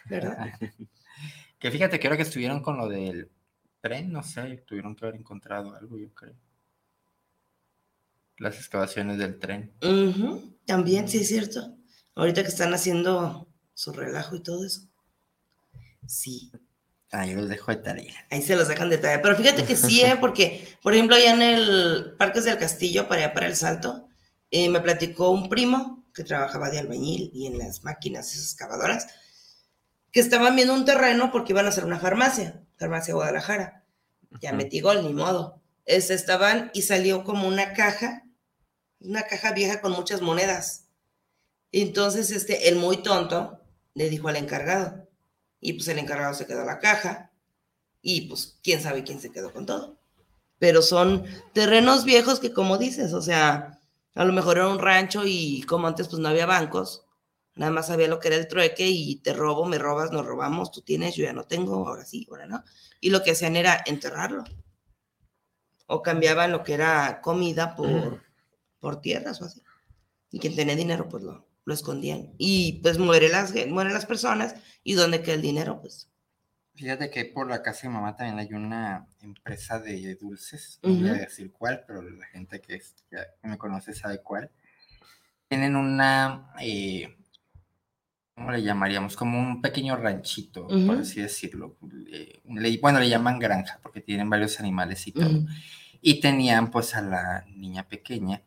¿Verdad? Que fíjate que ahora que estuvieron con lo del tren, no sé, tuvieron que haber encontrado algo, yo creo. Las excavaciones del tren. También, sí es cierto. Ahorita que están haciendo su relajo y todo eso. Sí, Ahí los dejo de tarea. ahí se los dejan de tarea. Pero fíjate que sí, ¿eh? porque, por ejemplo, allá en el Parques del Castillo, para allá para el Salto, eh, me platicó un primo que trabajaba de albañil y en las máquinas esas excavadoras, que estaban viendo un terreno porque iban a hacer una farmacia, farmacia Guadalajara. Ya metí gol, ni modo. Este, estaban y salió como una caja, una caja vieja con muchas monedas. Entonces, este, el muy tonto le dijo al encargado. Y pues el encargado se quedó la caja. Y pues quién sabe quién se quedó con todo. Pero son terrenos viejos que, como dices, o sea, a lo mejor era un rancho y como antes pues no había bancos, nada más sabía lo que era el trueque y te robo, me robas, nos robamos, tú tienes, yo ya no tengo, ahora sí, ahora no. Y lo que hacían era enterrarlo. O cambiaban lo que era comida por, por tierras o así. Y quien tenía dinero, pues lo, lo escondían. Y pues muere las, mueren las personas. ¿Y dónde queda el dinero? Pues Fíjate que por la casa de mamá también hay una empresa de dulces, no voy a decir cuál, pero la gente que, es- que me conoce sabe cuál. Tienen una, eh, ¿cómo le llamaríamos? Como un pequeño ranchito, por Ujú. así decirlo. Eh, le- bueno, le llaman granja porque tienen varios animales y todo. Ujú. Y tenían pues a la niña pequeña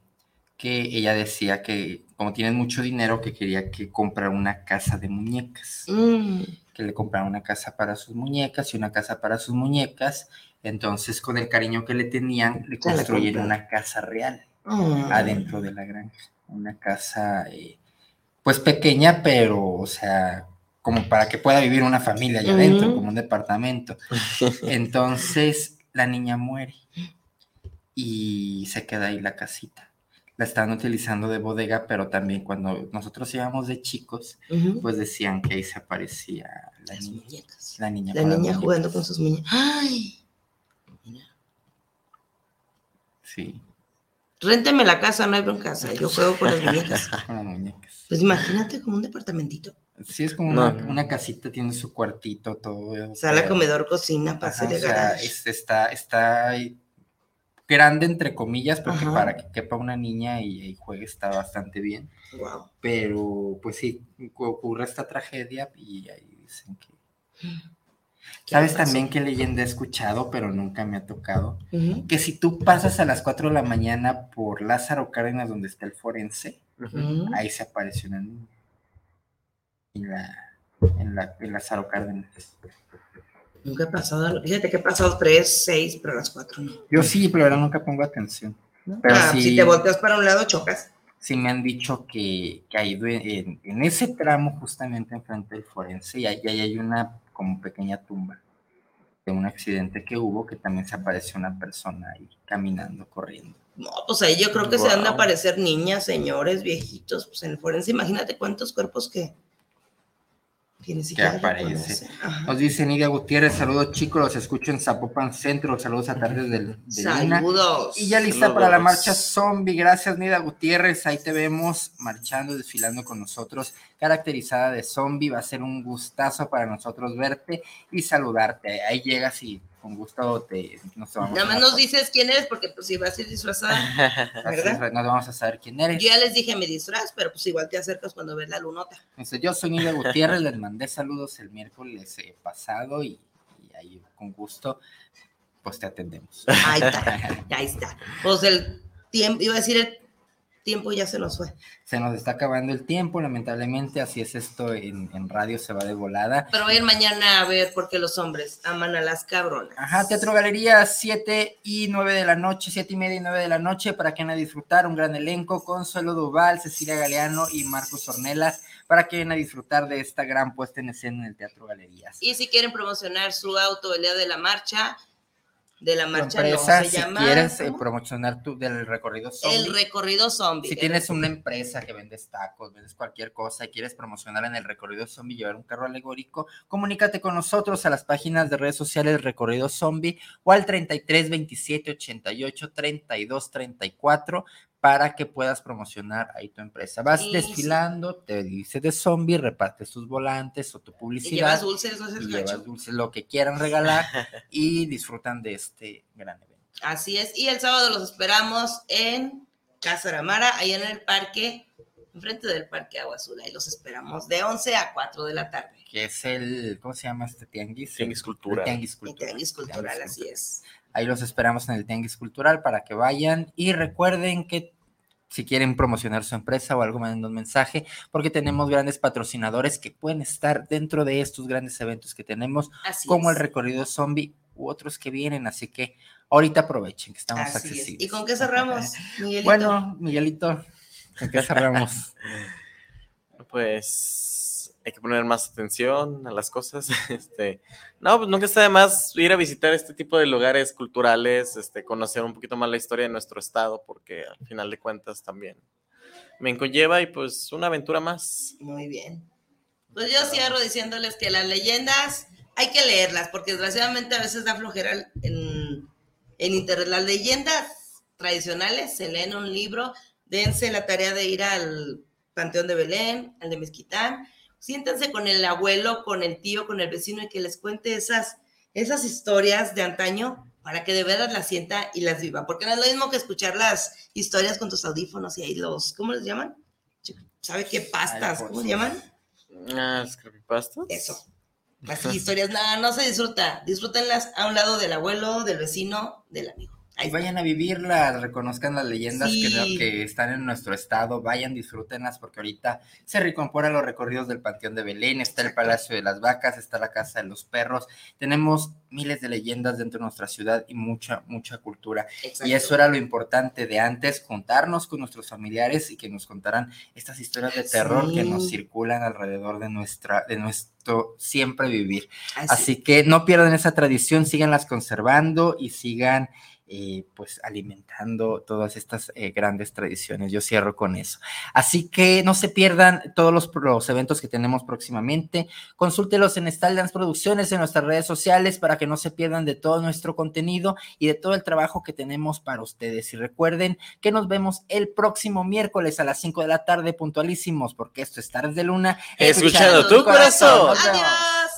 que ella decía que como tienen mucho dinero que quería que comprar una casa de muñecas mm, que le compraron una casa para sus muñecas y una casa para sus muñecas. Entonces, con el cariño que le tenían, le construyeron una casa real mm. adentro de la granja. Una casa, eh, pues pequeña, pero, o sea, como para que pueda vivir una familia allá adentro, Ujú. como un departamento. Entonces, la niña muere y se queda ahí la casita. La estaban utilizando de bodega, pero también cuando nosotros íbamos de chicos, pues decían que ahí se aparecía la Las niña. muñecas. La niña, La jugando con sus muñecas. ¡Ay! Sí, Rénteme la casa, no hay bronca. Yo juego con las muñecas. con las muñecas. Pues imagínate como un departamentito. Sí, es como No. una, una casita, tiene su cuartito, todo. Sala, pero- comedor, cocina, pase de sea, garage. es- está, está ahí grande entre comillas, porque Ajá. para que quepa una niña y, y juegue está bastante bien. Wow. Pero, pues sí, cu- ocurre esta tragedia y ahí dicen que. ¿Sabes también qué leyenda he escuchado, pero nunca me ha tocado? Que si tú pasas a las 4 de la mañana por Lázaro Cárdenas, donde está el forense, ahí se apareció una niña. En la, en la, en Lázaro Cárdenas. Nunca he pasado. Fíjate que he pasado tres, seis, pero las cuatro no. Yo sí, pero ahora nunca pongo atención. Pero Ah, sí, Si te volteas para un lado, chocas. sí me han dicho que, que ha ido en, ese tramo justamente enfrente del forense y ahí, ahí hay una como pequeña tumba de un accidente que hubo que también se apareció una persona ahí caminando, corriendo. No, pues ahí yo creo que se de Wow. aparecer niñas, señores, viejitos, pues en el forense. Imagínate cuántos cuerpos que, que ni siquiera aparece. Nos dice Nidia Gutiérrez, saludos chicos, los escucho en Zapopan Centro, saludos a tardes del, de. Saludos. Y ya lista para la marcha zombie. Gracias, Nida Gutiérrez. Ahí te vemos marchando, desfilando con nosotros, caracterizada de zombie. Va a ser un gustazo para nosotros verte y saludarte. Ahí llegas y con gusto te, nos tomamos Nada más nos dices quién eres, porque pues si vas a ir disfrazada, ¿verdad? es, nos vamos a saber quién eres. Yo ya les dije mi disfraz, pero pues igual te acercas cuando ves la lunota. Entonces, yo soy Miguel Gutiérrez, les mandé saludos el miércoles eh, pasado y, y ahí con gusto pues te atendemos. Ahí está, ahí está. Pues el tiempo, iba a decir el tiempo ya se nos fue. Se nos está acabando el tiempo, lamentablemente, así es esto en, en radio, se va de volada. Pero vayan mañana a ver por qué los hombres aman a las cabronas. Ajá, Teatro Galería, 7 y 9 de la noche, 7 y media y 9 de la noche, para que van a disfrutar un gran elenco, Consuelo Duval, Cecilia Galeano y Marcos Ornelas, para que vayan a disfrutar de esta gran puesta en escena en el Teatro Galerías. Y si quieren promocionar su auto el día de la marcha, de la marcha empresa, no se si llama quieres eh, ¿cómo? promocionar tu del recorrido zombie, el recorrido zombie. si tienes una empresa que vendes tacos, vendes cualquier cosa y quieres promocionar en el recorrido zombie, llevar un carro alegórico, comunícate con nosotros a las páginas de redes sociales Recorrido Zombie o al 33 27 88 32 34 para que puedas promocionar ahí tu empresa. Vas Y sí. desfilando, te dices de zombie, repartes tus volantes o tu Y publicidad. llevas dulces, seas y llevas dulces, lo que quieran regalar y disfrutan de este gran evento. Así es. Y el sábado los esperamos en Casa Aramara, ahí en el parque, enfrente del Parque Agua Azul. Ahí los esperamos de 11 a 4 de la tarde. que es el, ¿cómo se llama este tianguis? Tianguis cultural. Tianguis cultural. Tianguis Cultural, Tianguis así es. Ahí los esperamos en el Tianguis Cultural para que vayan y recuerden que si quieren promocionar su empresa o algo, manden un mensaje, porque tenemos grandes patrocinadores que pueden estar dentro de estos grandes eventos que tenemos, Así como es. el recorrido zombie u otros que vienen, así que ahorita aprovechen que estamos Así es. accesibles. ¿Y con qué cerramos, Miguelito? Bueno, Miguelito, ¿con qué cerramos? Pues hay que poner más atención a las cosas. Este, no, pues nunca está de más ir a visitar este tipo de lugares culturales, este, conocer un poquito más la historia de nuestro estado, porque al final de cuentas también me conlleva y pues una aventura más. Muy bien. Pues yo cierro diciéndoles que las leyendas hay que leerlas, porque desgraciadamente a veces da flojera en, en internet. Las leyendas tradicionales se leen en un libro, dense la tarea de ir al Panteón de Belén, al de Mezquitán, siéntense con el abuelo, con el tío, con el vecino y que les cuente esas, esas historias de antaño para que de veras las sienta y las viva, porque no es lo mismo que escuchar las historias con tus audífonos y ahí los, ¿cómo les llaman? ¿Sabe qué pastas? ¿Cómo se llaman? Ah, ¿es creepypastas? Eso. Así, historias, no, no se disfruta. Disfrútenlas a un lado del abuelo, del vecino, del amigo. Y vayan a vivirlas, reconozcan las leyendas que, Sí. que están en nuestro estado, vayan, disfrútenlas, porque ahorita se recomponen los recorridos del Panteón de Belén, está el Palacio de las Vacas, está la Casa de los Perros, tenemos miles de leyendas dentro de nuestra ciudad y mucha, mucha cultura. Exacto. Y eso era lo importante de antes, juntarnos con nuestros familiares y que nos contaran estas historias de terror que nos circulan alrededor de, nuestra, de nuestro siempre vivir. Así. Así que no pierdan esa tradición, síganlas conservando y sigan eh, pues alimentando todas estas eh, grandes tradiciones. Yo cierro con eso. Así que no se pierdan todos los, los eventos que tenemos próximamente. Consúltelos en Style Dance Producciones en nuestras redes sociales para que no se pierdan de todo nuestro contenido y de todo el trabajo que tenemos para ustedes. Y recuerden que nos vemos el próximo miércoles a las 5 de la tarde puntualísimos porque esto es Tardes de Luna. Escuchando tu corazón. Vemos. Adiós.